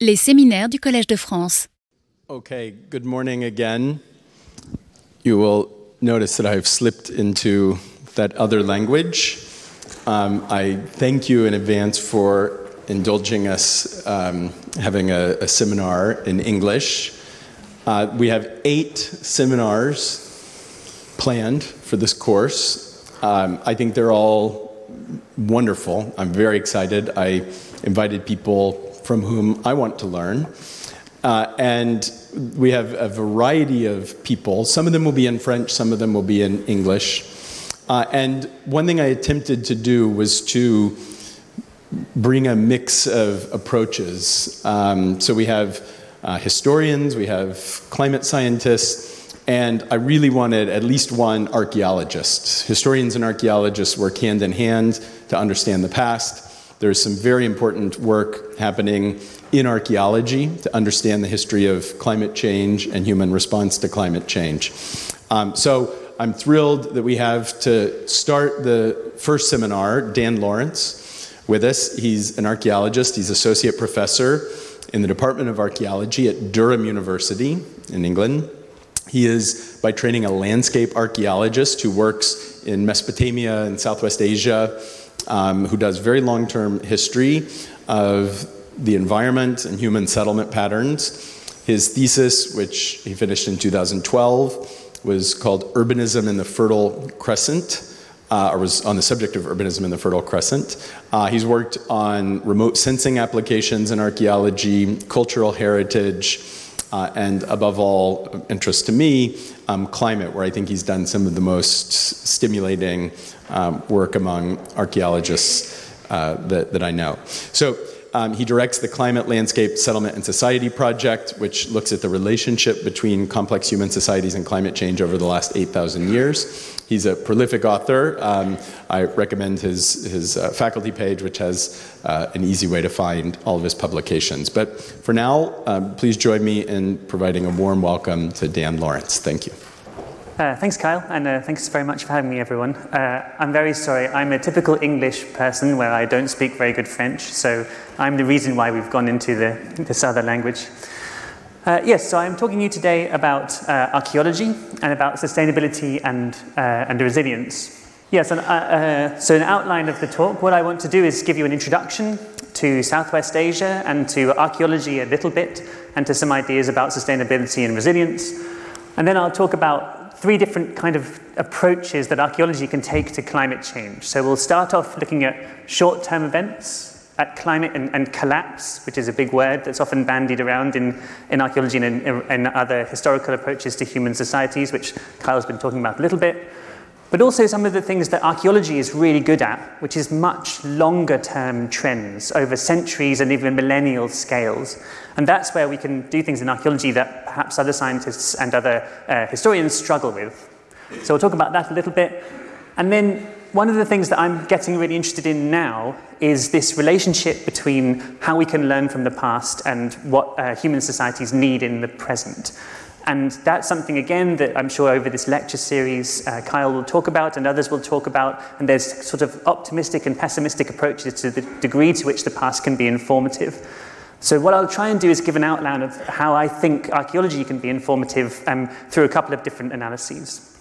Les séminaires du Collège de France. Okay, good morning again. You will notice that I've slipped into that other language. Um, I thank you in advance for indulging us um, having a, a seminar in English. Uh, we have eight seminars planned for this course. Um, I think they're all wonderful. I'm very excited. I invited people from whom I want to learn. Uh, and we have a variety of people. Some of them will be in French, some of them will be in English. Uh, and one thing I attempted to do was to bring a mix of approaches. Um, so we have uh, historians, we have climate scientists, and I really wanted at least one archaeologist. Historians and archaeologists work hand in hand to understand the past. There's some very important work happening in archaeology to understand the history of climate change and human response to climate change. Um, so I'm thrilled that we have to start the first seminar, Dan Lawrence, with us. He's an archaeologist, he's associate professor in the Department of Archaeology at Durham University in England. He is, by training, a landscape archaeologist who works in Mesopotamia and Southwest Asia um, who does very long term history of the environment and human settlement patterns. His thesis, which he finished in 2012, was called Urbanism in the Fertile Crescent. Uh, or was on the subject of urbanism in the Fertile Crescent. Uh, he's worked on remote sensing applications in archaeology, cultural heritage, uh, and above all, interest to me, um, climate, where I think he's done some of the most stimulating um, work among archaeologists uh, that, that I know. So um, he directs the Climate, Landscape, Settlement, and Society Project, which looks at the relationship between complex human societies and climate change over the last 8,000 years. He's a prolific author. Um, I recommend his, his uh, faculty page, which has uh, an easy way to find all of his publications. But for now, um, please join me in providing a warm welcome to Dan Lawrence. Thank you. Uh, thanks, Kyle, and uh, thanks very much for having me, everyone. Uh, I'm very sorry. I'm a typical English person where I don't speak very good French, so I'm the reason why we've gone into the, this other language. Uh, yes, so I'm talking to you today about uh, archaeology and about sustainability and, uh, and resilience. Yes, and, so an outline of the talk, what I want to do is give you an introduction to Southwest Asia and to archaeology a little bit, and to some ideas about sustainability and resilience. And then I'll talk about three different kind of approaches that archaeology can take to climate change. So we'll start off looking at short-term events, at climate and, and, collapse, which is a big word that's often bandied around in, in archaeology and in, in other historical approaches to human societies, which Kyle's been talking about a little bit. But also some of the things that archaeology is really good at, which is much longer term trends over centuries and even millennial scales. And that's where we can do things in archaeology that perhaps other scientists and other uh, historians struggle with. So we'll talk about that a little bit. And then one of the things that I'm getting really interested in now is this relationship between how we can learn from the past and what uh, human societies need in the present. And that's something, again, that I'm sure over this lecture series, uh, Kyle will talk about and others will talk about. And there's sort of optimistic and pessimistic approaches to the degree to which the past can be informative. So, what I'll try and do is give an outline of how I think archaeology can be informative um, through a couple of different analyses.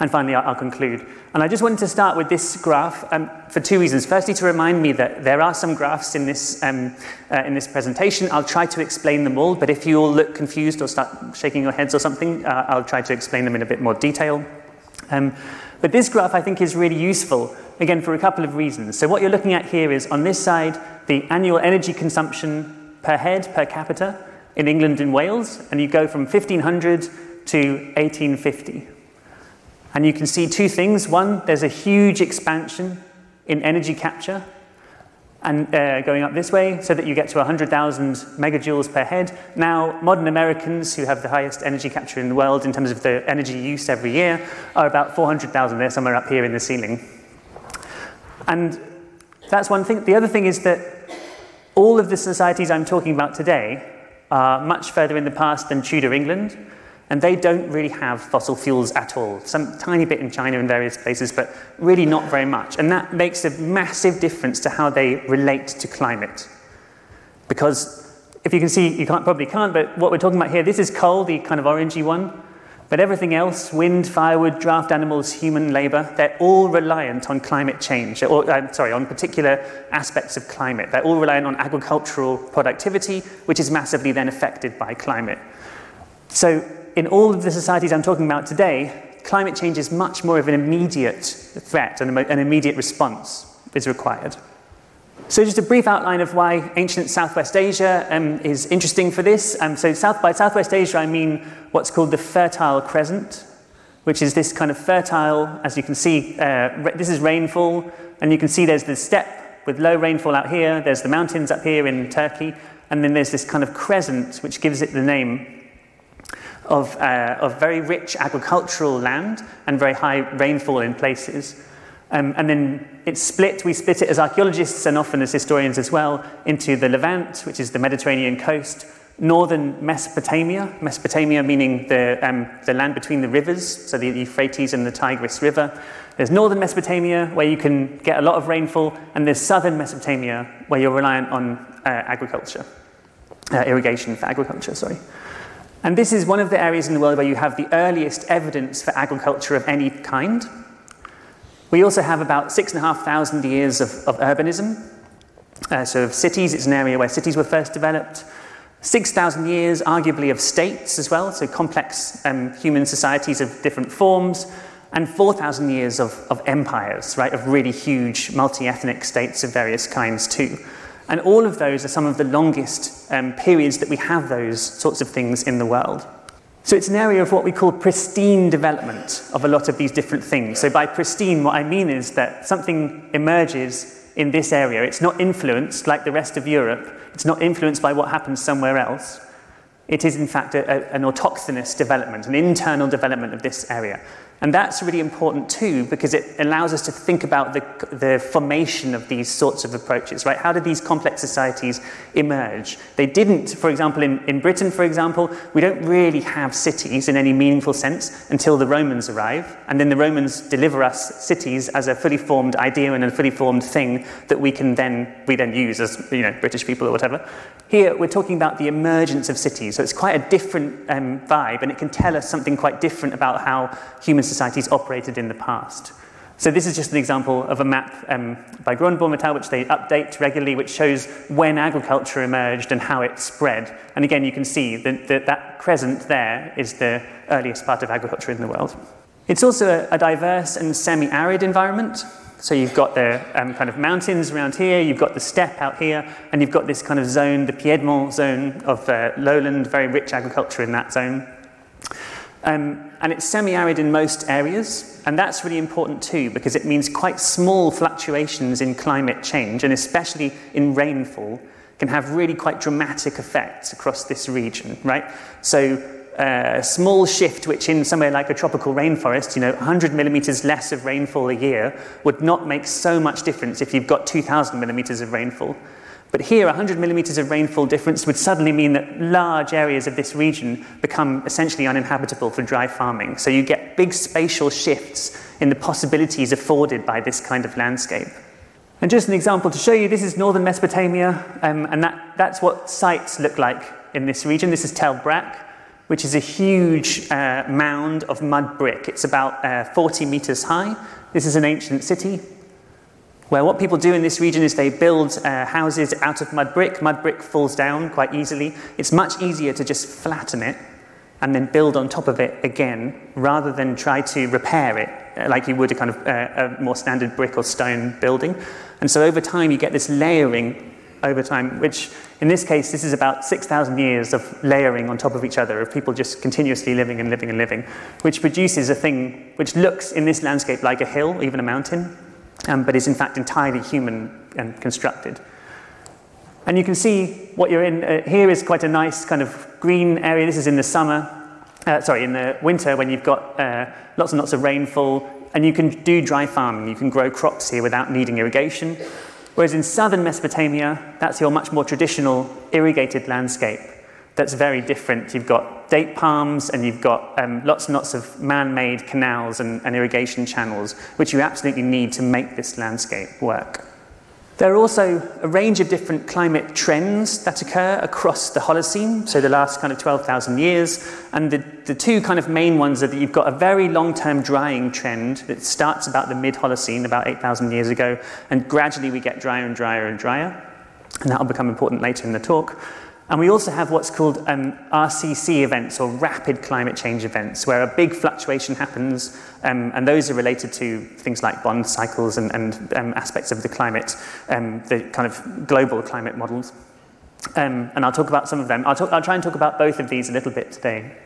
And finally, I'll, conclude. And I just wanted to start with this graph um, for two reasons. Firstly, to remind me that there are some graphs in this, um, uh, in this presentation. I'll try to explain them all, but if you all look confused or start shaking your heads or something, uh, I'll try to explain them in a bit more detail. Um, but this graph, I think, is really useful, again, for a couple of reasons. So what you're looking at here is, on this side, the annual energy consumption per head, per capita, in England and Wales, and you go from 1500 to 1850. And you can see two things. One, there's a huge expansion in energy capture and uh, going up this way so that you get to 100,000 megajoules per head. Now, modern Americans, who have the highest energy capture in the world in terms of the energy use every year, are about 400,000. They're somewhere up here in the ceiling. And that's one thing. The other thing is that all of the societies I'm talking about today are much further in the past than Tudor England. And they don't really have fossil fuels at all. Some tiny bit in China and various places, but really not very much. And that makes a massive difference to how they relate to climate. Because if you can see, you can't, probably can't, but what we're talking about here, this is coal, the kind of orangey one. But everything else, wind, firewood, draft animals, human labor, they're all reliant on climate change, or uh, sorry, on particular aspects of climate. They're all reliant on agricultural productivity, which is massively then affected by climate. So, in all of the societies I'm talking about today, climate change is much more of an immediate threat and an immediate response is required. So just a brief outline of why ancient Southwest Asia um, is interesting for this. Um, so south, by Southwest Asia, I mean what's called the Fertile Crescent, which is this kind of fertile, as you can see, uh, this is rainfall, and you can see there's the steppe with low rainfall out here, there's the mountains up here in Turkey, and then there's this kind of crescent, which gives it the name of, uh, of very rich agricultural land and very high rainfall in places. Um, and then it's split, we split it as archaeologists and often as historians as well, into the Levant, which is the Mediterranean coast, northern Mesopotamia, Mesopotamia meaning the, um, the land between the rivers, so the Euphrates and the Tigris River. There's northern Mesopotamia, where you can get a lot of rainfall, and there's southern Mesopotamia, where you're reliant on uh, agriculture, uh, irrigation for agriculture, sorry. And this is one of the areas in the world where you have the earliest evidence for agriculture of any kind. We also have about 6,500 years of, of urbanism. Uh, so, of cities, it's an area where cities were first developed. 6,000 years, arguably, of states as well, so complex um, human societies of different forms. And 4,000 years of, of empires, right, of really huge multi ethnic states of various kinds, too. And all of those are some of the longest um, periods that we have those sorts of things in the world. So it's an area of what we call pristine development of a lot of these different things. So by pristine, what I mean is that something emerges in this area. It's not influenced, like the rest of Europe, it's not influenced by what happens somewhere else. It is, in fact, a, a, an autochthonous development, an internal development of this area. And that's really important too, because it allows us to think about the, the formation of these sorts of approaches, right? How did these complex societies emerge? They didn't, for example, in, in Britain, for example, we don't really have cities in any meaningful sense until the Romans arrive. And then the Romans deliver us cities as a fully formed idea and a fully formed thing that we can then, we then use as, you know, British people or whatever. Here, we're talking about the emergence of cities. So it's quite a different um, vibe, and it can tell us something quite different about how human societies operated in the past. So this is just an example of a map um, by Gronbaum et al., which they update regularly, which shows when agriculture emerged and how it spread. And again, you can see that, that, that crescent there is the earliest part of agriculture in the world. It's also a, a diverse and semi-arid environment. So you've got the um, kind of mountains around here, you've got the steppe out here, and you've got this kind of zone, the Piedmont zone of uh, lowland, very rich agriculture in that zone. Um, and it's semi arid in most areas, and that's really important too because it means quite small fluctuations in climate change, and especially in rainfall, can have really quite dramatic effects across this region, right? So a small shift, which in somewhere like a tropical rainforest, you know, 100 millimeters less of rainfall a year would not make so much difference if you've got 2,000 millimeters of rainfall. But here, 100 millimeters of rainfall difference would suddenly mean that large areas of this region become essentially uninhabitable for dry farming. So you get big spatial shifts in the possibilities afforded by this kind of landscape. And just an example to show you, this is northern Mesopotamia, um, and that, that's what sites look like in this region. This is Tel Brak which is a huge uh, mound of mud brick. It's about uh, 40 meters high. This is an ancient city where what people do in this region is they build uh, houses out of mud brick. Mud brick falls down quite easily. It's much easier to just flatten it and then build on top of it again rather than try to repair it uh, like you would a kind of uh, a more standard brick or stone building. And so over time you get this layering over time, which in this case, this is about 6,000 years of layering on top of each other, of people just continuously living and living and living, which produces a thing which looks in this landscape like a hill, even a mountain, um, but is in fact entirely human and constructed. And you can see what you're in. Uh, here is quite a nice kind of green area. This is in the summer, uh, sorry, in the winter when you've got uh, lots and lots of rainfall, and you can do dry farming. You can grow crops here without needing irrigation. Whereas in southern Mesopotamia, that's your much more traditional irrigated landscape that's very different. You've got date palms and you've got um, lots and lots of man made canals and, and irrigation channels, which you absolutely need to make this landscape work. There are also a range of different climate trends that occur across the Holocene, so the last kind of 12,000 years. And the, the two kind of main ones are that you've got a very long term drying trend that starts about the mid Holocene, about 8,000 years ago, and gradually we get drier and drier and drier. And that will become important later in the talk. And we also have what's called um, RCC events or rapid climate change events, where a big fluctuation happens, um, and those are related to things like Bond cycles and, and um, aspects of the climate, um, the kind of global climate models. Um, and I'll talk about some of them. I'll, talk, I'll try and talk about both of these a little bit today.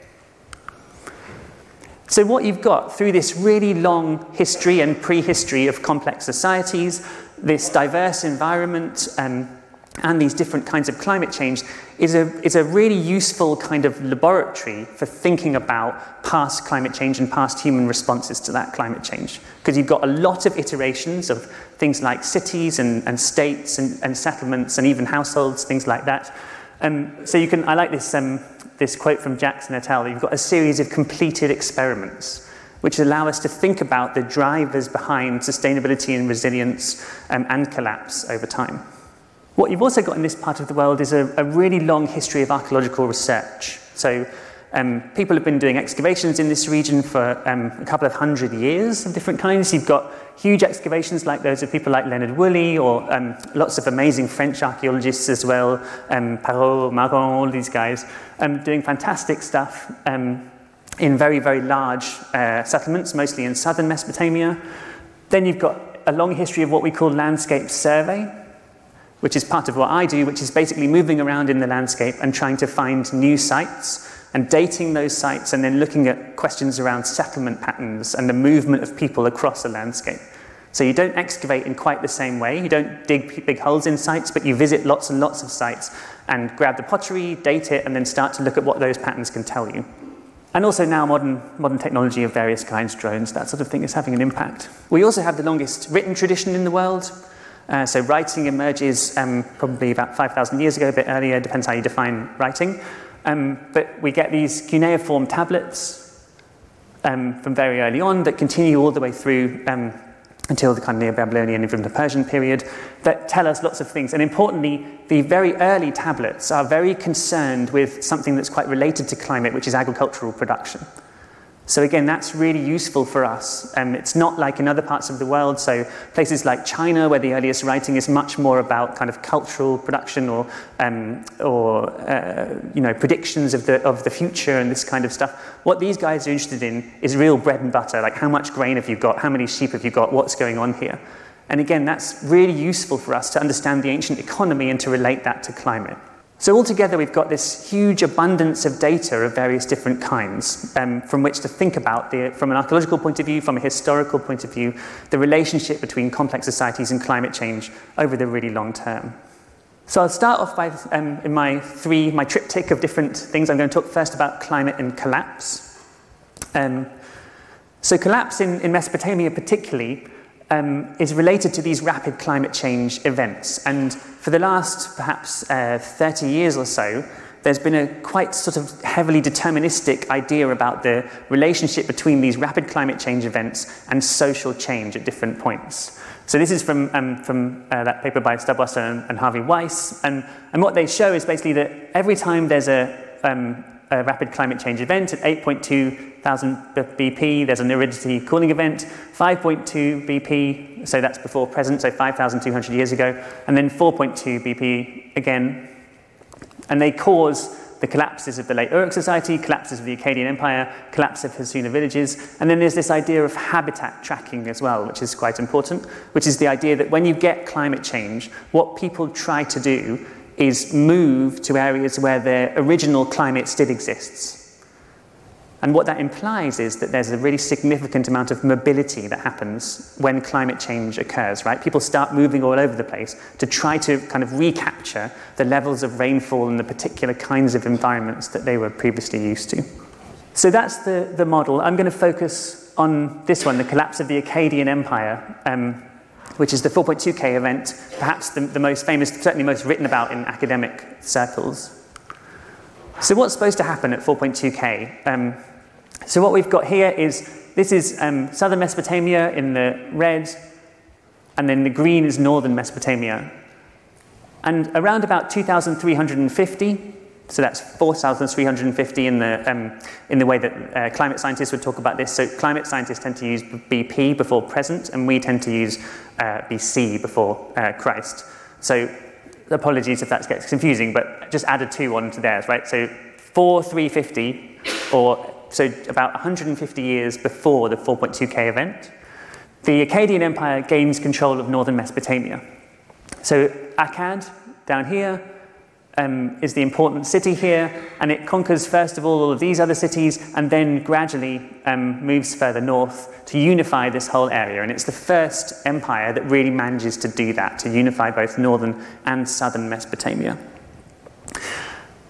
So, what you've got through this really long history and prehistory of complex societies, this diverse environment, um, and these different kinds of climate change is a, is a really useful kind of laboratory for thinking about past climate change and past human responses to that climate change. Because you've got a lot of iterations of things like cities and, and states and, and settlements and even households, things like that. Um, so you can, I like this, um, this quote from Jackson et al. You've got a series of completed experiments which allow us to think about the drivers behind sustainability and resilience um, and collapse over time. What you've also got in this part of the world is a, a really long history of archaeological research. So um, people have been doing excavations in this region for um, a couple of hundred years of different kinds. You've got huge excavations like those of people like Leonard Woolley or um, lots of amazing French archaeologists as well, um, Parrot, Margueron, all these guys, um, doing fantastic stuff um, in very, very large uh, settlements, mostly in southern Mesopotamia. Then you've got a long history of what we call landscape survey which is part of what I do, which is basically moving around in the landscape and trying to find new sites and dating those sites and then looking at questions around settlement patterns and the movement of people across a landscape. So you don't excavate in quite the same way. You don't dig big holes in sites, but you visit lots and lots of sites and grab the pottery, date it, and then start to look at what those patterns can tell you. And also now modern, modern technology of various kinds, drones, that sort of thing is having an impact. We also have the longest written tradition in the world. Uh, so writing emerges um, probably about 5,000 years ago, a bit earlier, depends how you define writing. Um, but we get these cuneiform tablets um, from very early on that continue all the way through um, until the kind of Neo-Babylonian and even the Persian period that tell us lots of things. And importantly, the very early tablets are very concerned with something that's quite related to climate, which is agricultural production. So again, that's really useful for us. Um, it's not like in other parts of the world. So places like China, where the earliest writing is much more about kind of cultural production or, um, or uh, you know, predictions of the, of the future and this kind of stuff. What these guys are interested in is real bread and butter, like how much grain have you got, how many sheep have you got, what's going on here. And again, that's really useful for us to understand the ancient economy and to relate that to climate. So altogether, we've got this huge abundance of data of various different kinds um, from which to think about, the, from an archaeological point of view, from a historical point of view, the relationship between complex societies and climate change over the really long term. So I'll start off by, um, in my three, my triptych of different things. I'm going to talk first about climate and collapse. Um, so collapse in, in Mesopotamia particularly um, is related to these rapid climate change events. And for the last perhaps uh, 30 years or so, there's been a quite sort of heavily deterministic idea about the relationship between these rapid climate change events and social change at different points. So this is from, um, from uh, that paper by Staubwasser and, and Harvey Weiss. And, and what they show is basically that every time there's a, um, a rapid climate change event at 8.2 thousand BP, there's an aridity cooling event, 5.2 BP, so that's before present, so 5,200 years ago, and then 4.2 BP again. And they cause the collapses of the late Uruk society, collapses of the Akkadian Empire, collapse of Hassuna villages, and then there's this idea of habitat tracking as well, which is quite important, which is the idea that when you get climate change, what people try to do is move to areas where their original climate still exists. And what that implies is that there's a really significant amount of mobility that happens when climate change occurs, right? People start moving all over the place to try to kind of recapture the levels of rainfall and the particular kinds of environments that they were previously used to. So that's the, the model. I'm going to focus on this one, the collapse of the Akkadian Empire, um, which is the 4.2K event, perhaps the, the most famous, certainly most written about in academic circles. So what's supposed to happen at 4.2K? Um, so what we've got here is, this is um, southern Mesopotamia in the red, and then the green is northern Mesopotamia. And around about 2350, so that's 4,350 in the, um, in the way that uh, climate scientists would talk about this. So climate scientists tend to use BP before present, and we tend to use uh, BC before uh, Christ. So apologies if that gets confusing, but just add a 2 on to theirs, right? So 4350, or so about 150 years before the 4.2K event, the Akkadian Empire gains control of northern Mesopotamia. So Akkad, down here, um, is the important city here, and it conquers first of all all of these other cities, and then gradually um, moves further north to unify this whole area. And it's the first empire that really manages to do that, to unify both northern and southern Mesopotamia.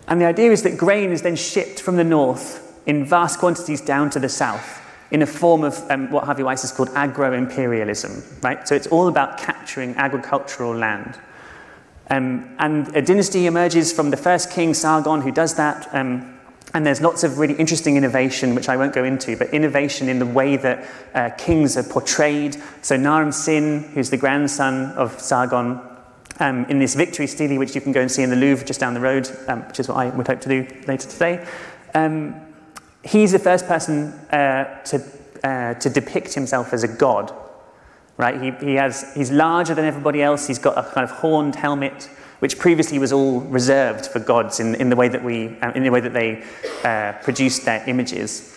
And the idea is that grain is then shipped from the north in vast quantities down to the south in a form of um, what Harvey Weiss has called agro-imperialism, right? So it's all about capturing agricultural land. Um, and a dynasty emerges from the first king, Sargon, who does that. Um, and there's lots of really interesting innovation, which I won't go into, but innovation in the way that uh, kings are portrayed. So Naram Sin, who's the grandson of Sargon, um, in this victory stele, which you can go and see in the Louvre just down the road, um, which is what I would hope to do later today. Um, he's the first person uh, to, uh, to depict himself as a god right? He, he has, he's larger than everybody else. He's got a kind of horned helmet, which previously was all reserved for gods in, in the way that we, uh, in the way that they uh, produced their images.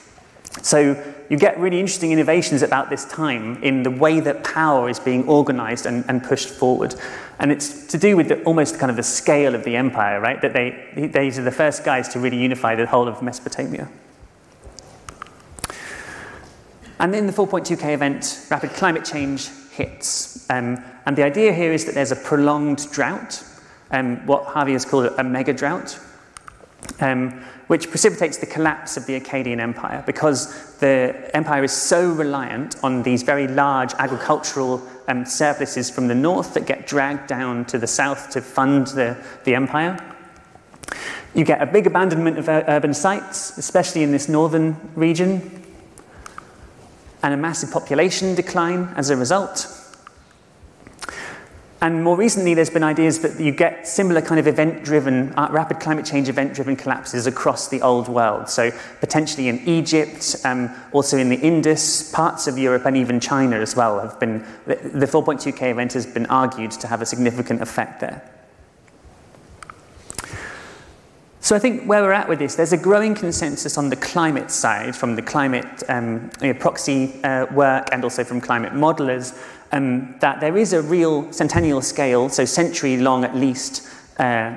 So you get really interesting innovations about this time in the way that power is being organized and, and pushed forward. And it's to do with the, almost kind of the scale of the empire, right? That they, these are the first guys to really unify the whole of Mesopotamia. And in the 4.2K event, rapid climate change hits. Um, and the idea here is that there's a prolonged drought, um, what Harvey has called a mega drought, um, which precipitates the collapse of the Akkadian Empire because the empire is so reliant on these very large agricultural um, surpluses from the north that get dragged down to the south to fund the, the empire. You get a big abandonment of urban sites, especially in this northern region, and a massive population decline as a result. And more recently, there's been ideas that you get similar kind of event driven, uh, rapid climate change event driven collapses across the old world. So, potentially in Egypt, um, also in the Indus, parts of Europe, and even China as well have been, the 4.2K event has been argued to have a significant effect there. So I think where we're at with this, there's a growing consensus on the climate side from the climate um, you know, proxy uh, work and also from climate modelers um, that there is a real centennial scale, so century long at least, uh,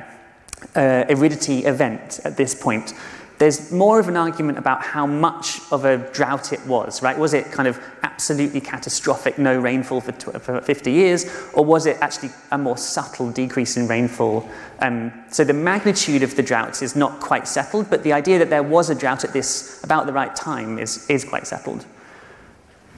uh, aridity event at this point there's more of an argument about how much of a drought it was, right? Was it kind of absolutely catastrophic, no rainfall for, for 50 years, or was it actually a more subtle decrease in rainfall? Um, so the magnitude of the droughts is not quite settled, but the idea that there was a drought at this about the right time is, is quite settled.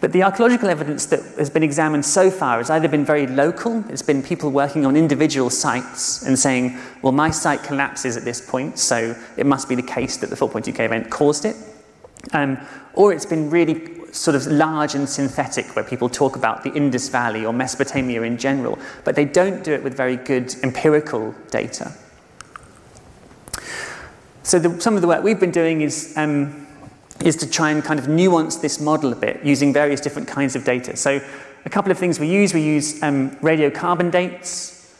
But the archaeological evidence that has been examined so far has either been very local, it's been people working on individual sites and saying, well, my site collapses at this point, so it must be the case that the 4.2K event caused it. Um, or it's been really sort of large and synthetic, where people talk about the Indus Valley or Mesopotamia in general, but they don't do it with very good empirical data. So the, some of the work we've been doing is um, is to try and kind of nuance this model a bit using various different kinds of data. So a couple of things we use, we use um, radiocarbon dates,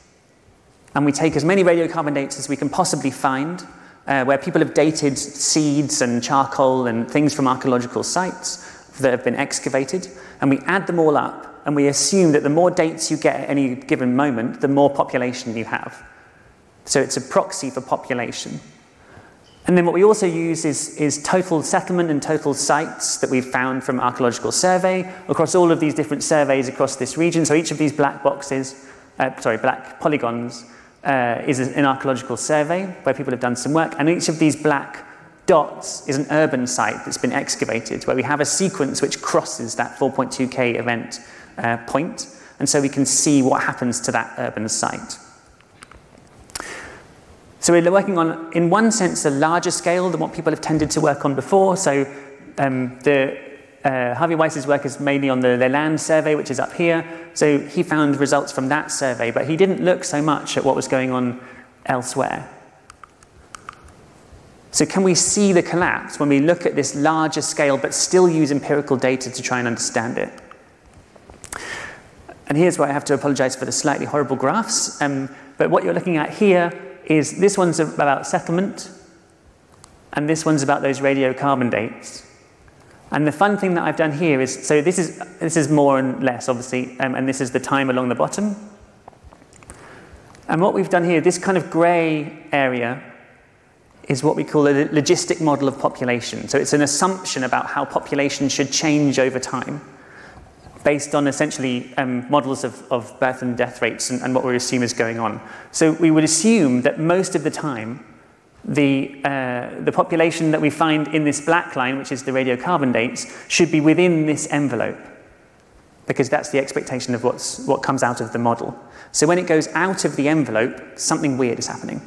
and we take as many radiocarbon dates as we can possibly find, uh, where people have dated seeds and charcoal and things from archaeological sites that have been excavated, and we add them all up, and we assume that the more dates you get at any given moment, the more population you have. So it's a proxy for population. And then what we also use is, is total settlement and total sites that we've found from archaeological survey across all of these different surveys across this region. So each of these black boxes, uh, sorry, black polygons, uh, is an archaeological survey where people have done some work. And each of these black dots is an urban site that's been excavated, where we have a sequence which crosses that 4.2K event uh, point, And so we can see what happens to that urban site. So we're working on, in one sense, a larger scale than what people have tended to work on before. So um, the uh, Harvey Weiss's work is mainly on the, Leilan survey, which is up here. So he found results from that survey, but he didn't look so much at what was going on elsewhere. So, can we see the collapse when we look at this larger scale but still use empirical data to try and understand it? And here's where I have to apologize for the slightly horrible graphs. Um, but what you're looking at here is this one's about settlement, and this one's about those radiocarbon dates. And the fun thing that I've done here is so this is, this is more and less, obviously, um, and this is the time along the bottom. And what we've done here, this kind of grey area, is what we call a logistic model of population. So it's an assumption about how population should change over time based on essentially um, models of, of, birth and death rates and, and, what we assume is going on. So we would assume that most of the time, the, uh, the population that we find in this black line, which is the radiocarbon dates, should be within this envelope because that's the expectation of what's, what comes out of the model. So when it goes out of the envelope, something weird is happening.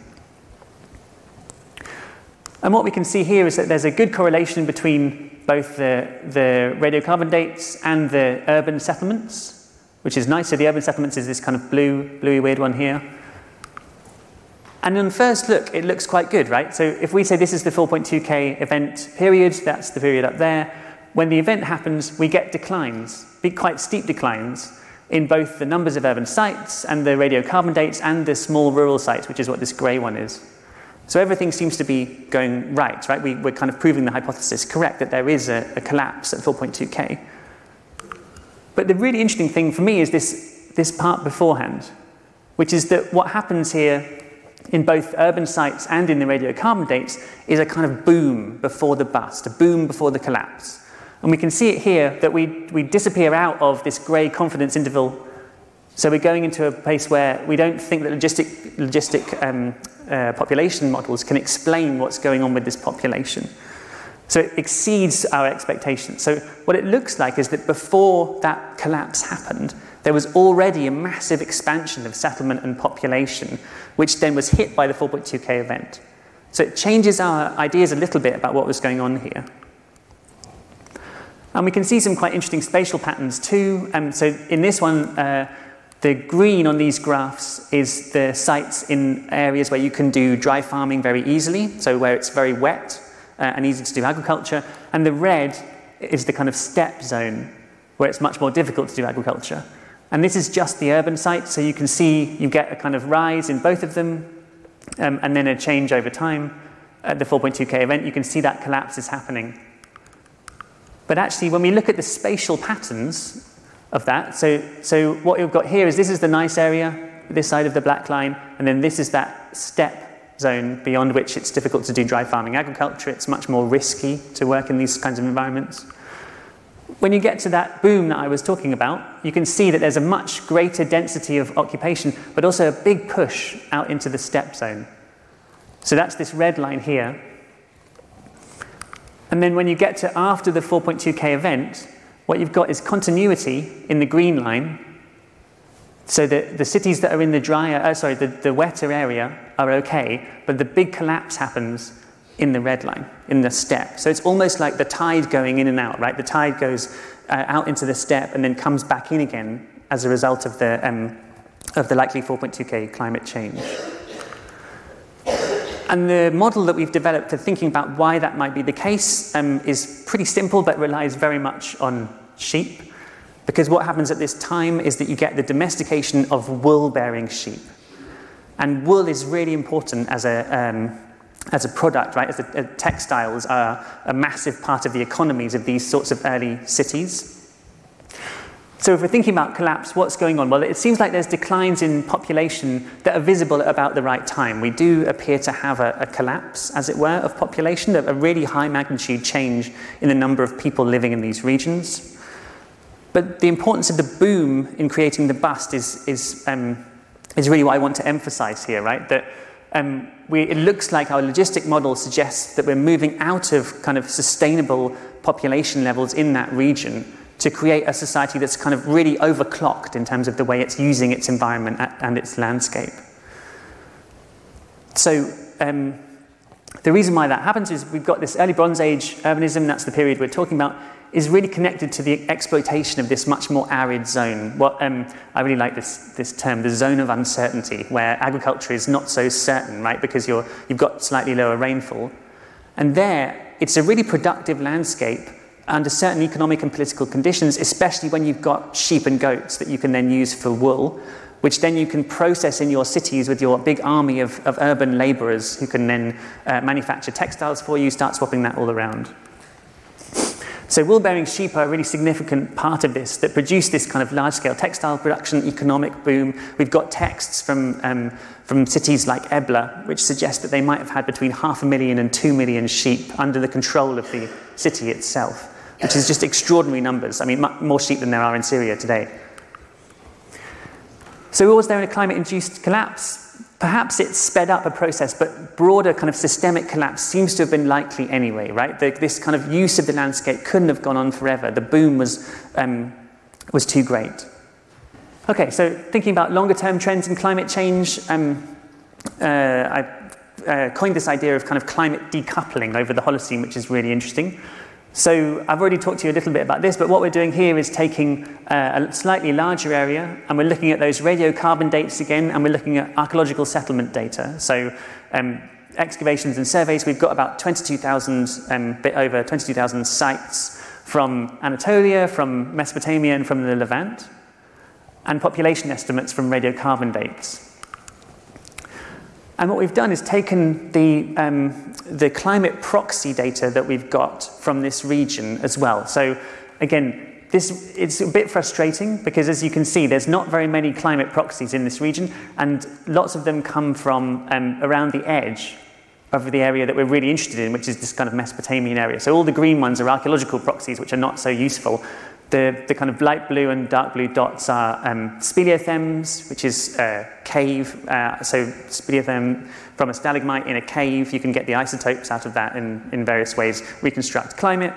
And what we can see here is that there's a good correlation between both the, the radiocarbon dates and the urban settlements, which is nice. So the urban settlements is this kind of blue, bluey weird one here. And on first look, it looks quite good, right? So if we say this is the 4.2k event period, that's the period up there. When the event happens, we get declines, big, quite steep declines, in both the numbers of urban sites and the radiocarbon dates and the small rural sites, which is what this grey one is. So everything seems to be going right, right? We, are kind of proving the hypothesis correct that there is a, a collapse at 4.2k. But the really interesting thing for me is this, this part beforehand, which is that what happens here in both urban sites and in the radiocarbon dates is a kind of boom before the bust, a boom before the collapse. And we can see it here that we, we disappear out of this grey confidence interval. So we're going into a place where we don't think that logistic, logistic um, uh, population models can explain what's going on with this population. So it exceeds our expectations. So what it looks like is that before that collapse happened, there was already a massive expansion of settlement and population, which then was hit by the 4.2k event. So it changes our ideas a little bit about what was going on here. And we can see some quite interesting spatial patterns too. Um, so in this one, uh, the green on these graphs is the sites in areas where you can do dry farming very easily, so where it's very wet uh, and easy to do agriculture. And the red is the kind of steppe zone where it's much more difficult to do agriculture. And this is just the urban sites, so you can see you get a kind of rise in both of them um, and then a change over time. At the 4.2k event, you can see that collapse is happening. But actually, when we look at the spatial patterns of that. So, so what you've got here is this is the nice area, this side of the black line, and then this is that steppe zone beyond which it's difficult to do dry farming agriculture. It's much more risky to work in these kinds of environments. When you get to that boom that I was talking about, you can see that there's a much greater density of occupation, but also a big push out into the steppe zone. So that's this red line here. And then when you get to after the 4.2k event, what you've got is continuity in the green line. So the, the cities that are in the drier, uh, sorry, the, the wetter area are okay, but the big collapse happens in the red line, in the steppe. So it's almost like the tide going in and out, right? The tide goes uh, out into the steppe and then comes back in again as a result of the, um, of the likely 4.2K climate change. And the model that we've developed for thinking about why that might be the case um, is pretty simple but relies very much on sheep. Because what happens at this time is that you get the domestication of wool bearing sheep. And wool is really important as a, um, as a product, right? As a textiles are a massive part of the economies of these sorts of early cities. So, if we're thinking about collapse, what's going on? Well, it seems like there's declines in population that are visible at about the right time. We do appear to have a, a collapse, as it were, of population, a really high magnitude change in the number of people living in these regions. But the importance of the boom in creating the bust is, is, um, is really what I want to emphasize here, right? That um, we, it looks like our logistic model suggests that we're moving out of kind of sustainable population levels in that region to create a society that's kind of really overclocked in terms of the way it's using its environment and its landscape. So, um, the reason why that happens is we've got this early Bronze Age urbanism, that's the period we're talking about, is really connected to the exploitation of this much more arid zone. What, um, I really like this, this term, the zone of uncertainty, where agriculture is not so certain, right, because you're, you've got slightly lower rainfall. And there, it's a really productive landscape under certain economic and political conditions, especially when you've got sheep and goats that you can then use for wool, which then you can process in your cities with your big army of, of urban laborers who can then uh, manufacture textiles for you, start swapping that all around. So wool bearing sheep are a really significant part of this that produce this kind of large scale textile production, economic boom. We've got texts from, um, from cities like Ebla, which suggest that they might have had between half a million and two million sheep under the control of the city itself, which is just extraordinary numbers. I mean, more sheep than there are in Syria today. So was there a climate induced collapse? Perhaps it sped up a process, but broader kind of systemic collapse seems to have been likely anyway, right? The, this kind of use of the landscape couldn't have gone on forever. The boom was, um, was too great. Okay, so thinking about longer term trends in climate change, um, uh, I uh, coined this idea of kind of climate decoupling over the Holocene, which is really interesting. So I've already talked to you a little bit about this, but what we're doing here is taking uh, a slightly larger area and we're looking at those radiocarbon dates again and we're looking at archaeological settlement data. So um, excavations and surveys, we've got about 22,000, um, bit over 22,000 sites from Anatolia, from Mesopotamia and from the Levant, and population estimates from radiocarbon dates. And what we've done is taken the, um, the climate proxy data that we've got from this region as well. So again, this, it's a bit frustrating because as you can see, there's not very many climate proxies in this region and lots of them come from um, around the edge of the area that we're really interested in, which is this kind of Mesopotamian area. So all the green ones are archaeological proxies, which are not so useful. The, the kind of light blue and dark blue dots are um, speleothems, which is a cave. Uh, so speleothem from a stalagmite in a cave, you can get the isotopes out of that in, in various ways, reconstruct climate.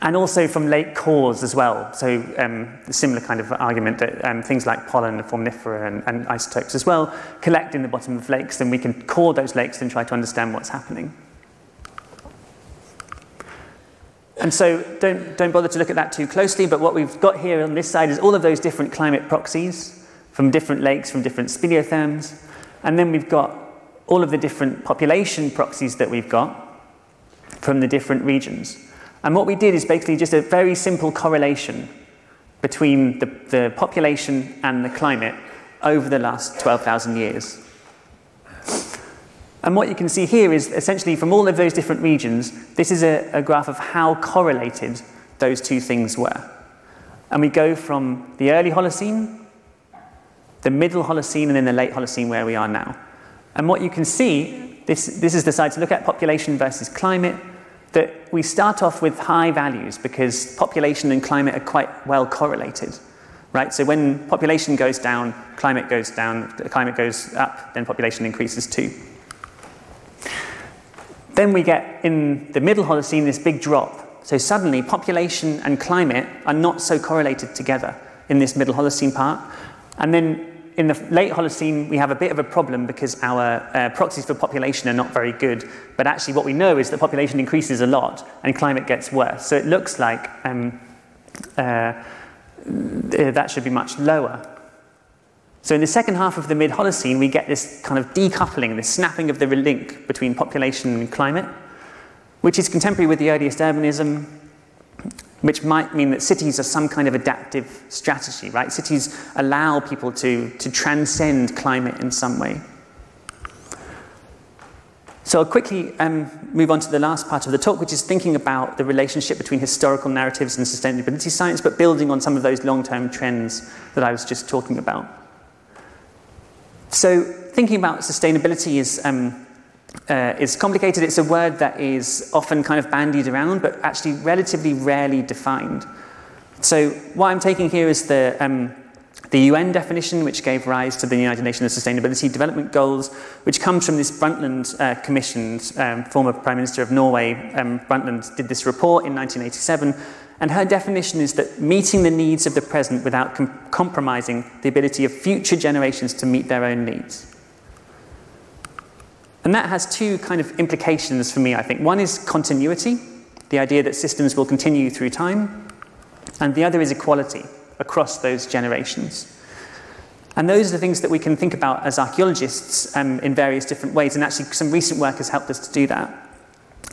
And also from lake cores as well. So um, similar kind of argument that um, things like pollen, foraminifera, and, and isotopes as well collect in the bottom of lakes, and we can core those lakes and try to understand what's happening. And so don't, don't bother to look at that too closely, but what we've got here on this side is all of those different climate proxies from different lakes, from different speleothems. And then we've got all of the different population proxies that we've got from the different regions. And what we did is basically just a very simple correlation between the, the population and the climate over the last 12,000 years. And what you can see here is essentially from all of those different regions, this is a, a graph of how correlated those two things were. And we go from the early Holocene, the middle Holocene, and then the late Holocene where we are now. And what you can see, this, this is the side to look at population versus climate, that we start off with high values because population and climate are quite well correlated. Right? So when population goes down, climate goes down, climate goes up, then population increases too. Then we get in the middle Holocene this big drop. So suddenly population and climate are not so correlated together in this middle Holocene part. And then in the late Holocene, we have a bit of a problem because our uh, proxies for population are not very good. But actually, what we know is that population increases a lot and climate gets worse. So it looks like um, uh, that should be much lower. So in the second half of the mid-Holocene, we get this kind of decoupling, this snapping of the link between population and climate, which is contemporary with the earliest urbanism, which might mean that cities are some kind of adaptive strategy, right? Cities allow people to, to transcend climate in some way. So I'll quickly um, move on to the last part of the talk, which is thinking about the relationship between historical narratives and sustainability science, but building on some of those long-term trends that I was just talking about. So, thinking about sustainability is, um, uh, is complicated. It's a word that is often kind of bandied around, but actually relatively rarely defined. So, what I'm taking here is the, um, the UN definition, which gave rise to the United Nations Sustainability Development Goals, which comes from this Brundtland uh, Commission. Um, former Prime Minister of Norway, um, Brundtland, did this report in 1987 and her definition is that meeting the needs of the present without com- compromising the ability of future generations to meet their own needs. And that has two kind of implications for me, I think. One is continuity. The idea that systems will continue through time, and the other is equality across those generations. And those are the things that we can think about as archaeologists um, in various different ways, and actually, some recent work has helped us to do that.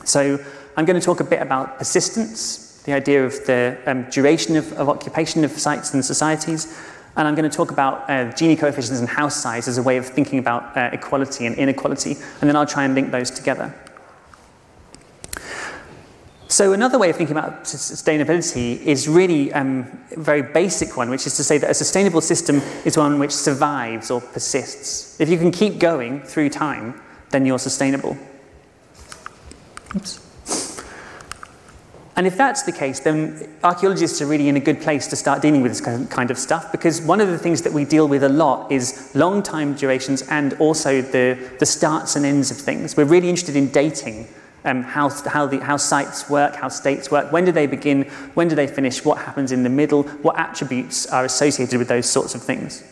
So, I'm going to talk a bit about persistence, the idea of the um, duration of, of, occupation of sites and societies, and I'm going to talk about uh, Gini coefficients and house size as a way of thinking about uh, equality and inequality, and then I'll try and link those together. So, another way of thinking about sustainability is really um, a very basic one, which is to say that a sustainable system is one which survives or persists. If you can keep going through time, then you're sustainable. Oops. And if that's the case, then archaeologists are really in a good place to start dealing with this kind of stuff because one of the things that we deal with a lot is long time durations and also the, the starts and ends of things. We're really interested in dating um, how, how, the, how sites work, how states work, when do they begin, when do they finish, what happens in the middle, what attributes are associated with those sorts of things.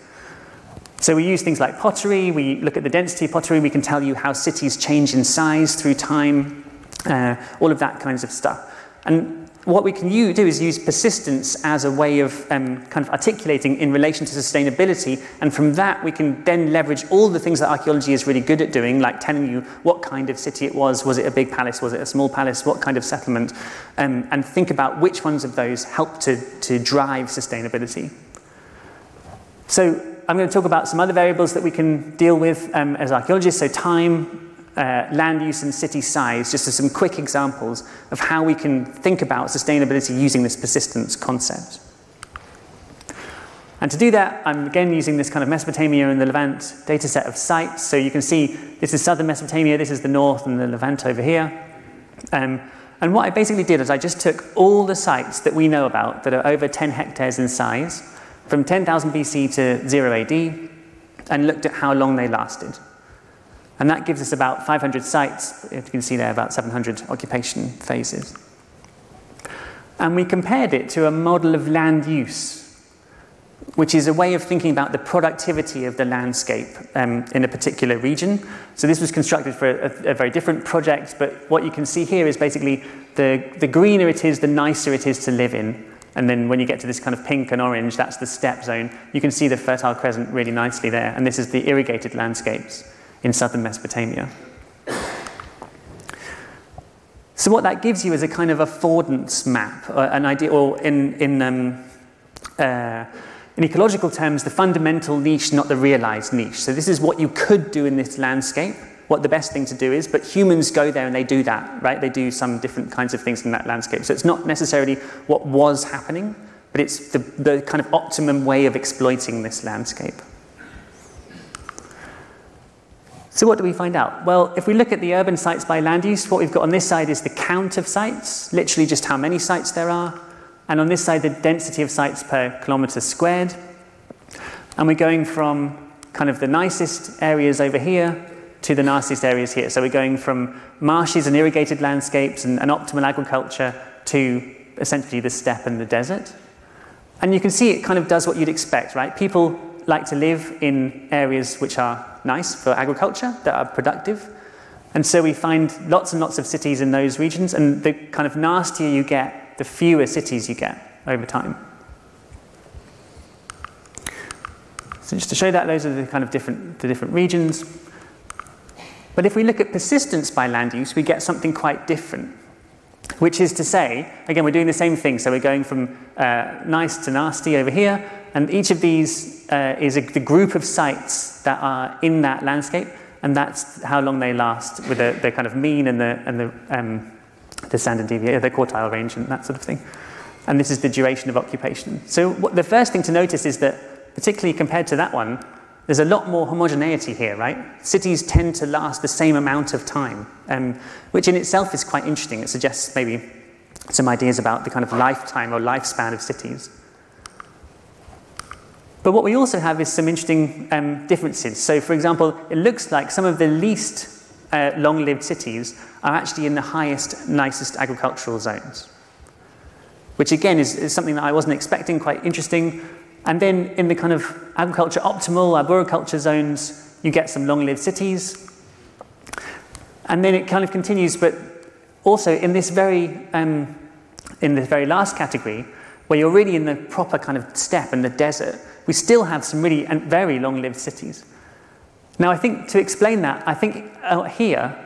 So we use things like pottery, we look at the density of pottery, we can tell you how cities change in size through time, uh, all of that kinds of stuff. And what we can do is use persistence as a way of um, kind of articulating in relation to sustainability. And from that, we can then leverage all the things that archaeology is really good at doing, like telling you what kind of city it was. Was it a big palace? Was it a small palace? What kind of settlement? Um, and think about which ones of those help to, to drive sustainability. So I'm going to talk about some other variables that we can deal with um, as archaeologists. So time, uh, land use and city size, just as some quick examples of how we can think about sustainability using this persistence concept. And to do that, I'm again using this kind of Mesopotamia and the Levant data set of sites. So you can see this is southern Mesopotamia, this is the north, and the Levant over here. Um, and what I basically did is I just took all the sites that we know about that are over 10 hectares in size from 10,000 BC to 0 AD and looked at how long they lasted. And that gives us about 500 sites, if you can see there, about 700 occupation phases. And we compared it to a model of land use, which is a way of thinking about the productivity of the landscape um, in a particular region. So this was constructed for a, a, very different project, but what you can see here is basically the, the greener it is, the nicer it is to live in. And then when you get to this kind of pink and orange, that's the steppe zone. You can see the Fertile Crescent really nicely there, and this is the irrigated landscapes in southern Mesopotamia. So, what that gives you is a kind of affordance map, uh, an idea, or in, in, um, uh, in ecological terms, the fundamental niche, not the realized niche. So, this is what you could do in this landscape, what the best thing to do is, but humans go there and they do that, right? They do some different kinds of things in that landscape. So, it's not necessarily what was happening, but it's the, the kind of optimum way of exploiting this landscape. So what do we find out? Well, if we look at the urban sites by land use, what we've got on this side is the count of sites, literally just how many sites there are. And on this side, the density of sites per kilometre squared. And we're going from kind of the nicest areas over here to the nastiest areas here. So we're going from marshes and irrigated landscapes and, and optimal agriculture to essentially the steppe and the desert. And you can see it kind of does what you'd expect, right? People like to live in areas which are nice for agriculture, that are productive. And so we find lots and lots of cities in those regions, and the kind of nastier you get, the fewer cities you get over time. So just to show that, those are the kind of different, the different regions. But if we look at persistence by land use, we get something quite different. Which is to say, again, we're doing the same thing. So we're going from uh, nice to nasty over here, and each of these uh, is a, the group of sites that are in that landscape, and that's how long they last with the, the kind of mean and the, and the, um, the standard deviation, the quartile range, and that sort of thing. And this is the duration of occupation. So what, the first thing to notice is that, particularly compared to that one, there's a lot more homogeneity here, right? Cities tend to last the same amount of time, um, which in itself is quite interesting. It suggests maybe some ideas about the kind of lifetime or lifespan of cities. But what we also have is some interesting um, differences. So, for example, it looks like some of the least uh, long lived cities are actually in the highest, nicest agricultural zones, which again is, is, something that I wasn't expecting, quite interesting. And then in the kind of agriculture optimal, arboriculture zones, you get some long lived cities. And then it kind of continues, but also in this very, um, in this very last category, where you're really in the proper kind of steppe and the desert, we still have some really and very long-lived cities. Now, I think to explain that, I think out here,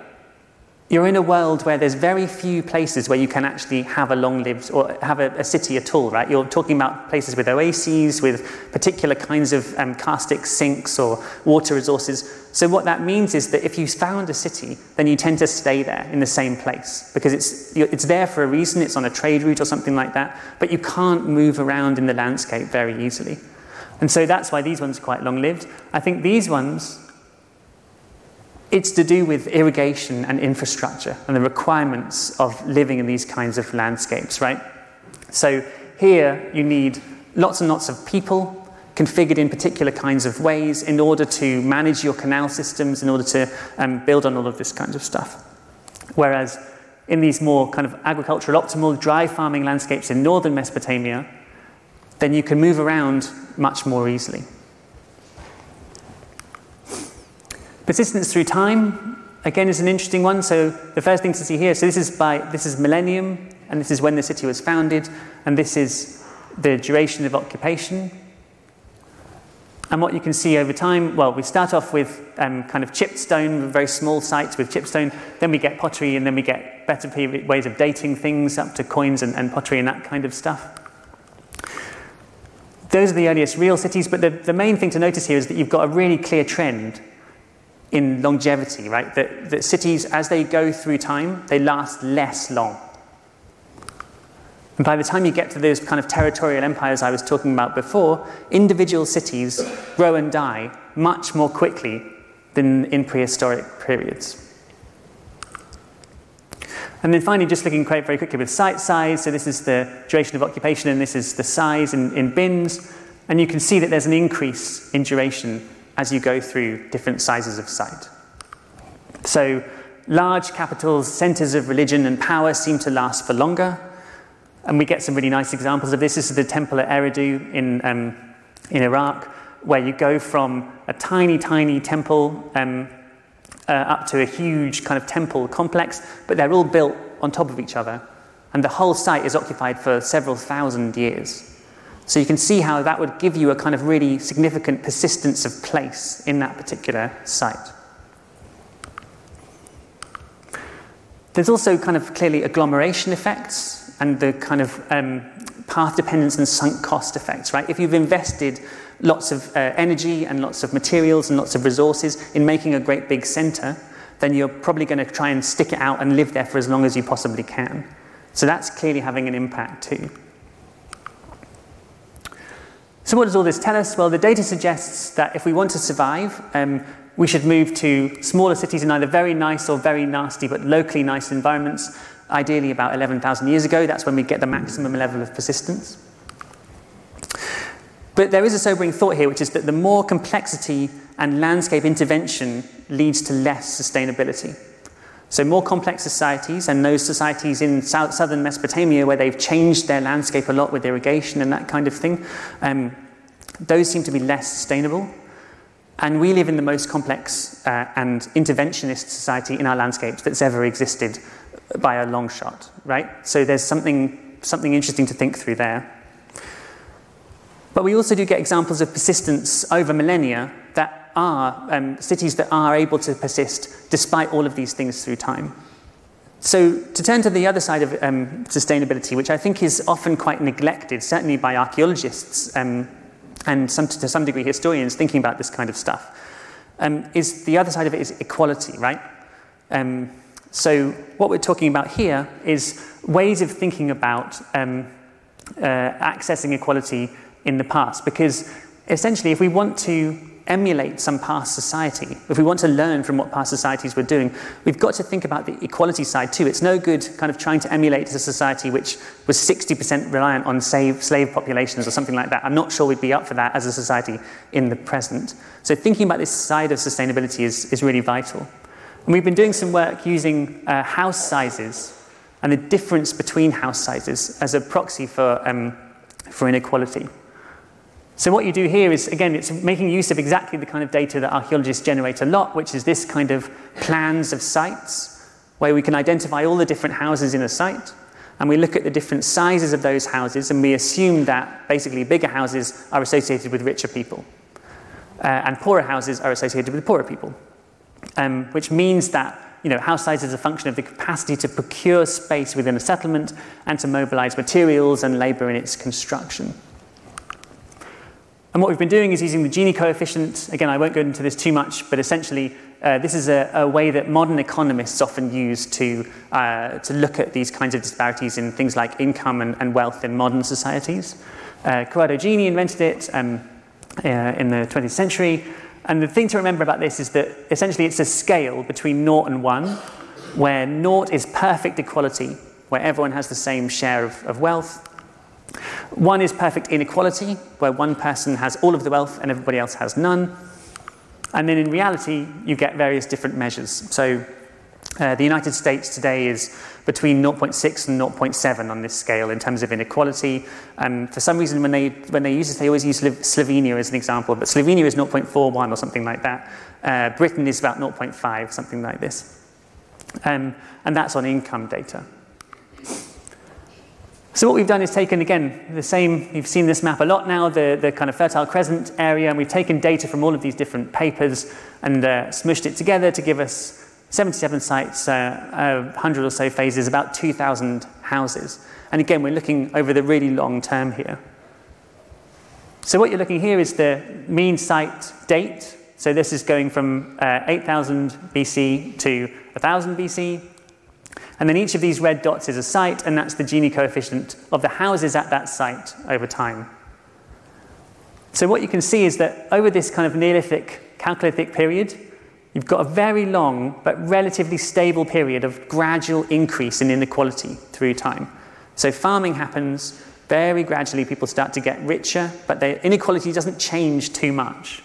you're in a world where there's very few places where you can actually have a long lived or have a, a, city at all, right? You're talking about places with oases, with particular kinds of um, karstic sinks or water resources. So, what that means is that if you found a city, then you tend to stay there in the same place because it's, it's there for a reason, it's on a trade route or something like that, but you can't move around in the landscape very easily. And so that's why these ones are quite long lived. I think these ones it's to do with irrigation and infrastructure and the requirements of living in these kinds of landscapes, right? So here you need lots and lots of people configured in particular kinds of ways in order to manage your canal systems, in order to um, build on all of this kind of stuff. Whereas in these more kind of agricultural optimal dry farming landscapes in northern Mesopotamia, then you can move around much more easily. Persistence through time, again, is an interesting one. So the first thing to see here, so this is by this is millennium, and this is when the city was founded, and this is the duration of occupation. And what you can see over time, well, we start off with um, kind of chipped stone, very small sites with chipped stone. Then we get pottery, and then we get better ways of dating things up to coins and, and pottery and that kind of stuff. Those are the earliest real cities, but the, the main thing to notice here is that you've got a really clear trend in longevity, right? That, that cities, as they go through time, they last less long. And by the time you get to those kind of territorial empires I was talking about before, individual cities grow and die much more quickly than in prehistoric periods. And then finally, just looking quite very quickly with site size. So this is the duration of occupation, and this is the size in, in bins. And you can see that there's an increase in duration as you go through different sizes of site. So, large capitals, centers of religion and power seem to last for longer. And we get some really nice examples of this. This is the temple at Eridu in, um, in Iraq, where you go from a tiny, tiny temple um, uh, up to a huge kind of temple complex, but they're all built on top of each other. And the whole site is occupied for several thousand years. So you can see how that would give you a kind of really significant persistence of place in that particular site. There's also kind of clearly agglomeration effects and the kind of um, path dependence and sunk cost effects, right? If you've invested lots of uh, energy and lots of materials and lots of resources in making a great big center, then you're probably going to try and stick it out and live there for as long as you possibly can. So that's clearly having an impact too. So, what does all this tell us? Well, the data suggests that if we want to survive, um, we should move to smaller cities in either very nice or very nasty, but locally nice environments, ideally about 11,000 years ago. That's when we get the maximum level of persistence. But there is a sobering thought here, which is that the more complexity and landscape intervention leads to less sustainability. So, more complex societies, and those societies in south, southern Mesopotamia where they've changed their landscape a lot with irrigation and that kind of thing, um, those seem to be less sustainable. And we live in the most complex uh, and interventionist society in our landscapes that's ever existed by a long shot, right? So, there's something, something interesting to think through there. But we also do get examples of persistence over millennia that are um, cities that are able to persist despite all of these things through time. So, to turn to the other side of um, sustainability, which I think is often quite neglected, certainly by archaeologists um, and some, to some degree historians thinking about this kind of stuff, um, is the other side of it is equality, right? Um, so, what we're talking about here is ways of thinking about um, uh, accessing equality in the past, because essentially, if we want to emulate some past society, if we want to learn from what past societies were doing, we've got to think about the equality side too. It's no good kind of trying to emulate a society which was 60% reliant on slave, slave populations or something like that. I'm not sure we'd be up for that as a society in the present. So thinking about this side of sustainability is, is really vital. And we've been doing some work using uh, house sizes and the difference between house sizes as a proxy for, um, for inequality. So what you do here is, again, it's making use of exactly the kind of data that archaeologists generate a lot, which is this kind of plans of sites, where we can identify all the different houses in a site and we look at the different sizes of those houses and we assume that basically bigger houses are associated with richer people uh, and poorer houses are associated with poorer people, um, which means that you know, house size is a function of the capacity to procure space within a settlement and to mobilize materials and labor in its construction. And what we've been doing is using the Gini coefficient. Again, I won't go into this too much, but essentially, uh, this is a, a, way that modern economists often use to, uh, to look at these kinds of disparities in things like income and, and wealth in modern societies. Uh, Corrado Gini invented it um, uh, in the 20th century. And the thing to remember about this is that essentially it's a scale between naught and one, where naught is perfect equality, where everyone has the same share of, of wealth, one is perfect inequality, where one person has all of the wealth and everybody else has none. And then in reality, you get various different measures. So uh, the United States today is between 0.6 and 0.7 on this scale in terms of inequality. And for some reason, when they, when they use this, they always use Slovenia as an example, but Slovenia is 0.41 or something like that. Uh, Britain is about 0.5, something like this. Um, and that's on income data. So what we've done is taken, again, the same, you've seen this map a lot now, the, the kind of Fertile Crescent area, and we've taken data from all of these different papers and uh, smushed it together to give us 77 sites, uh, 100 or so phases, about 2,000 houses. And again, we're looking over the really long term here. So what you're looking here is the mean site date. So this is going from uh, 8,000 BC to 1,000 BC. And then each of these red dots is a site, and that's the Gini coefficient of the houses at that site over time. So what you can see is that over this kind of Neolithic, Chalcolithic period, you've got a very long but relatively stable period of gradual increase in inequality through time. So farming happens, very gradually people start to get richer, but the inequality doesn't change too much.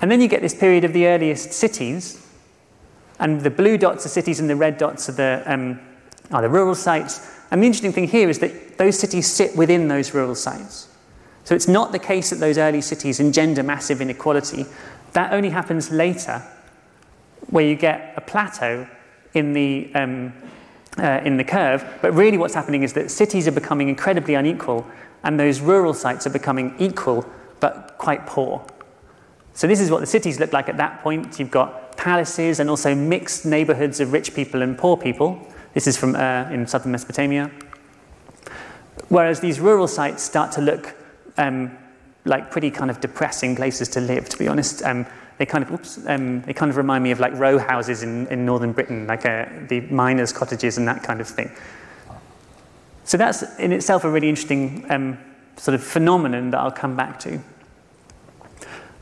And then you get this period of the earliest cities, and the blue dots are cities and the red dots are the, um, are the rural sites. And the interesting thing here is that those cities sit within those rural sites. So it's not the case that those early cities engender massive inequality. That only happens later, where you get a plateau in the, um, uh, in the curve. But really, what's happening is that cities are becoming incredibly unequal, and those rural sites are becoming equal but quite poor. So, this is what the cities look like at that point. You've got palaces and also mixed neighborhoods of rich people and poor people. This is from uh, in southern Mesopotamia. Whereas these rural sites start to look um, like pretty kind of depressing places to live, to be honest. Um, they kind of, oops, um, they kind of remind me of like row houses in, in northern Britain, like uh, the miners' cottages and that kind of thing. So that's in itself a really interesting um, sort of phenomenon that I'll come back to.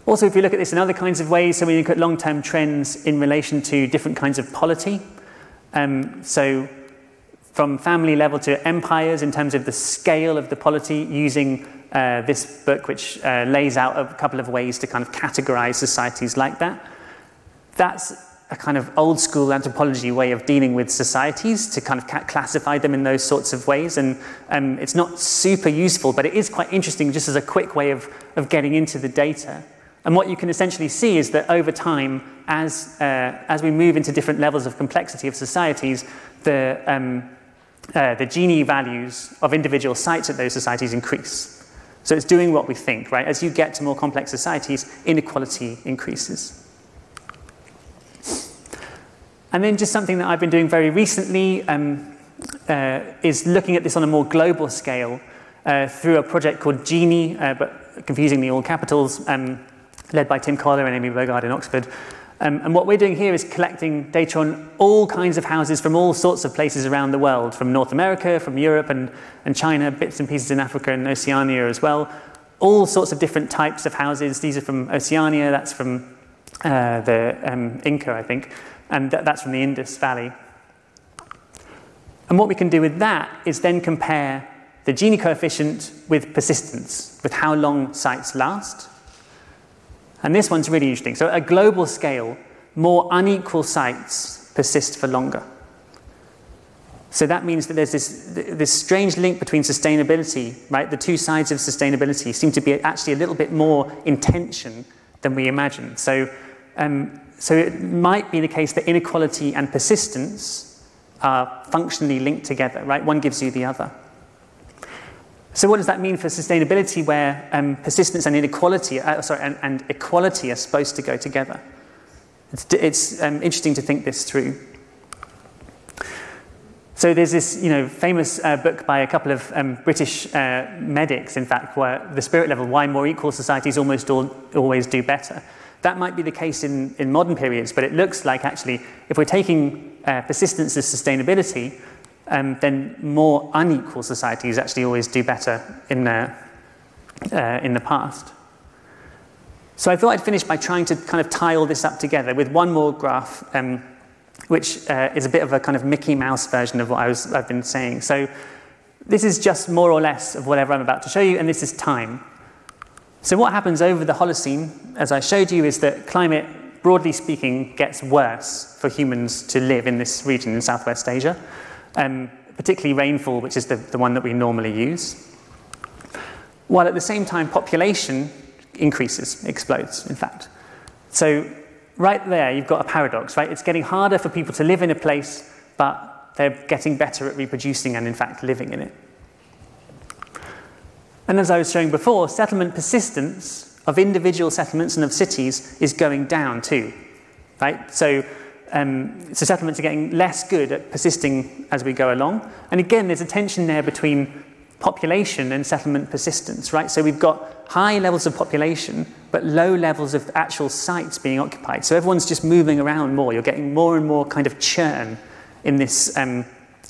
Also, if you look at this in other kinds of ways, so we look at long term trends in relation to different kinds of polity. Um, so, from family level to empires, in terms of the scale of the polity, using uh, this book, which uh, lays out a couple of ways to kind of categorize societies like that. That's a kind of old school anthropology way of dealing with societies to kind of classify them in those sorts of ways. And um, it's not super useful, but it is quite interesting just as a quick way of, of getting into the data. And what you can essentially see is that over time, as, uh, as we move into different levels of complexity of societies, the, um, uh, the Gini values of individual sites at those societies increase. So it's doing what we think, right? As you get to more complex societies, inequality increases. And then just something that I've been doing very recently um, uh, is looking at this on a more global scale uh, through a project called Gini, uh, but confusingly all capitals, um, led by Tim Kohler and Amy Bogaard in Oxford. Um, and what we're doing here is collecting data on all kinds of houses from all sorts of places around the world, from North America, from Europe and, and China, bits and pieces in Africa and Oceania as well. All sorts of different types of houses. These are from Oceania, that's from uh, the um, Inca, I think, and th- that's from the Indus Valley. And what we can do with that is then compare the Gini coefficient with persistence, with how long sites last. And this one's really interesting. So, at a global scale, more unequal sites persist for longer. So that means that there's this, this strange link between sustainability, right? The two sides of sustainability seem to be actually a little bit more in tension than we imagine. So um, So it might be the case that inequality and persistence are functionally linked together, right? One gives you the other. So what does that mean for sustainability where um, persistence and inequality, uh, sorry, and, and, equality are supposed to go together? It's, it's um, interesting to think this through. So there's this, you know, famous uh, book by a couple of um, British uh, medics, in fact, where the spirit level, why more equal societies almost all, always do better. That might be the case in, in modern periods, but it looks like actually, if we're taking uh, persistence as sustainability, um, then more unequal societies actually always do better in, uh, in the past. So I thought I'd finish by trying to kind of tie all this up together with one more graph um, which uh, is a bit of a kind of Mickey Mouse version of what I was, I've been saying. So this is just more or less of whatever I'm about to show you, and this is time. So what happens over the Holocene, as I showed you, is that climate, broadly speaking, gets worse for humans to live in this region in Southwest Asia, um, particularly rainfall, which is the, the one that we normally use. While at the same time, population increases, explodes, in fact. So right there, you've got a paradox, right? It's getting harder for people to live in a place, but they're getting better at reproducing and, in fact, living in it. And as I was showing before, settlement persistence of individual settlements and of cities is going down too, right? So, um, so settlements are getting less good at persisting as we go along. And again, there's a tension there between population and settlement persistence, right? So we've got high levels of population, but low levels of actual sites being occupied. So everyone's just moving around more. You're getting more and more kind of churn in, this, um,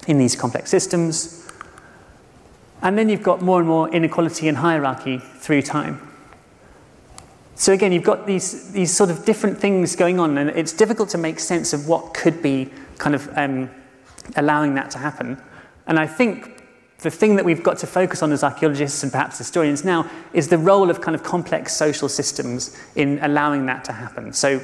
in these complex systems. And then you've got more and more inequality and hierarchy through time. So again, you've got these, these sort of different things going on, and it's difficult to make sense of what could be kind of um, allowing that to happen. And I think the thing that we've got to focus on as archaeologists and perhaps historians now is the role of kind of complex social systems in allowing that to happen. So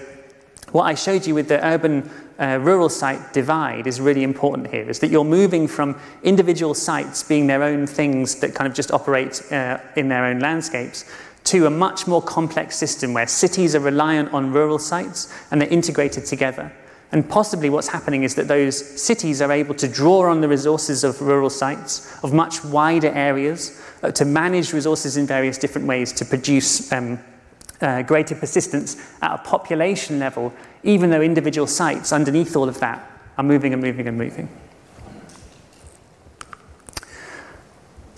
what I showed you with the urban uh, rural site divide is really important here is that you're moving from individual sites being their own things that kind of just operate uh, in their own landscapes to a much more complex system where cities are reliant on rural sites and they're integrated together. And possibly what's happening is that those cities are able to draw on the resources of rural sites, of much wider areas, uh, to manage resources in various different ways to produce um, uh, greater persistence at a population level, even though individual sites underneath all of that are moving and moving and moving.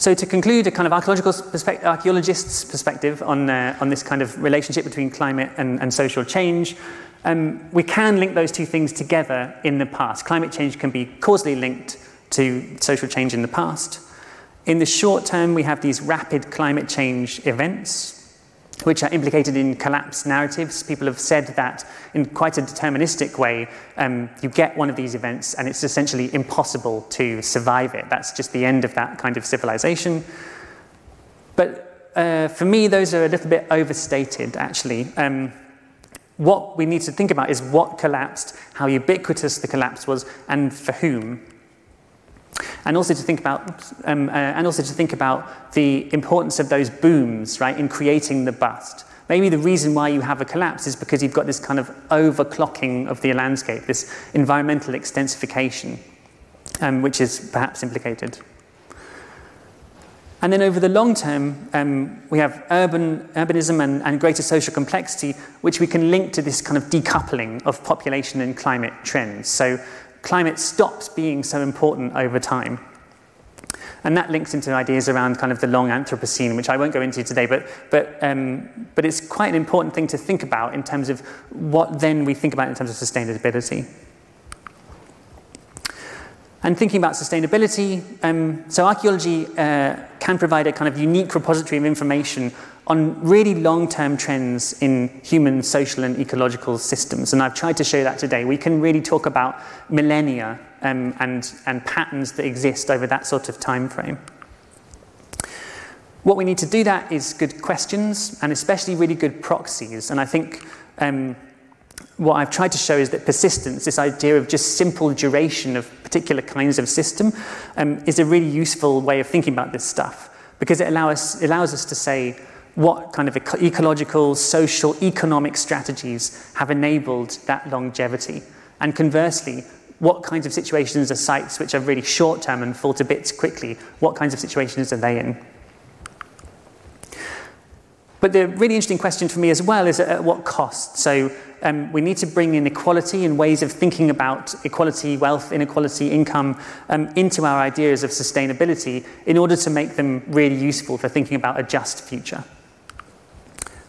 So to conclude, a kind of archaeological perspective, archaeologist's perspective on, uh, on this kind of relationship between climate and, and social change, um, we can link those two things together in the past. Climate change can be causally linked to social change in the past. In the short term, we have these rapid climate change events, which are implicated in collapse narratives. People have said that in quite a deterministic way, um, you get one of these events and it's essentially impossible to survive it. That's just the end of that kind of civilization. But uh, for me, those are a little bit overstated, actually. Um, what we need to think about is what collapsed, how ubiquitous the collapse was, and for whom. And also to think about, um, uh, and also to think about the importance of those booms, right, in creating the bust. Maybe the reason why you have a collapse is because you've got this kind of overclocking of the landscape, this environmental extensification, um, which is perhaps implicated. And then over the long term, um, we have urban, urbanism and, and greater social complexity, which we can link to this kind of decoupling of population and climate trends. So climate stops being so important over time. And that links into ideas around kind of the long Anthropocene, which I won't go into today, but, but, um, but it's quite an important thing to think about in terms of what then we think about in terms of sustainability. And thinking about sustainability, um, so archaeology uh, can provide a kind of unique repository of information on really long-term trends in human social and ecological systems. And I've tried to show that today. We can really talk about millennia um, and, and patterns that exist over that sort of time frame. What we need to do that is good questions and especially really good proxies. And I think um, what I've tried to show is that persistence, this idea of just simple duration of particular kinds of system, um, is a really useful way of thinking about this stuff because it allow us, allows us to say, what kind of eco- ecological, social, economic strategies have enabled that longevity. And conversely, what kinds of situations are sites which are really short term and fall to bits quickly? What kinds of situations are they in? But the really interesting question for me as well is at what cost? So um, we need to bring in equality and ways of thinking about equality, wealth, inequality, income um, into our ideas of sustainability in order to make them really useful for thinking about a just future.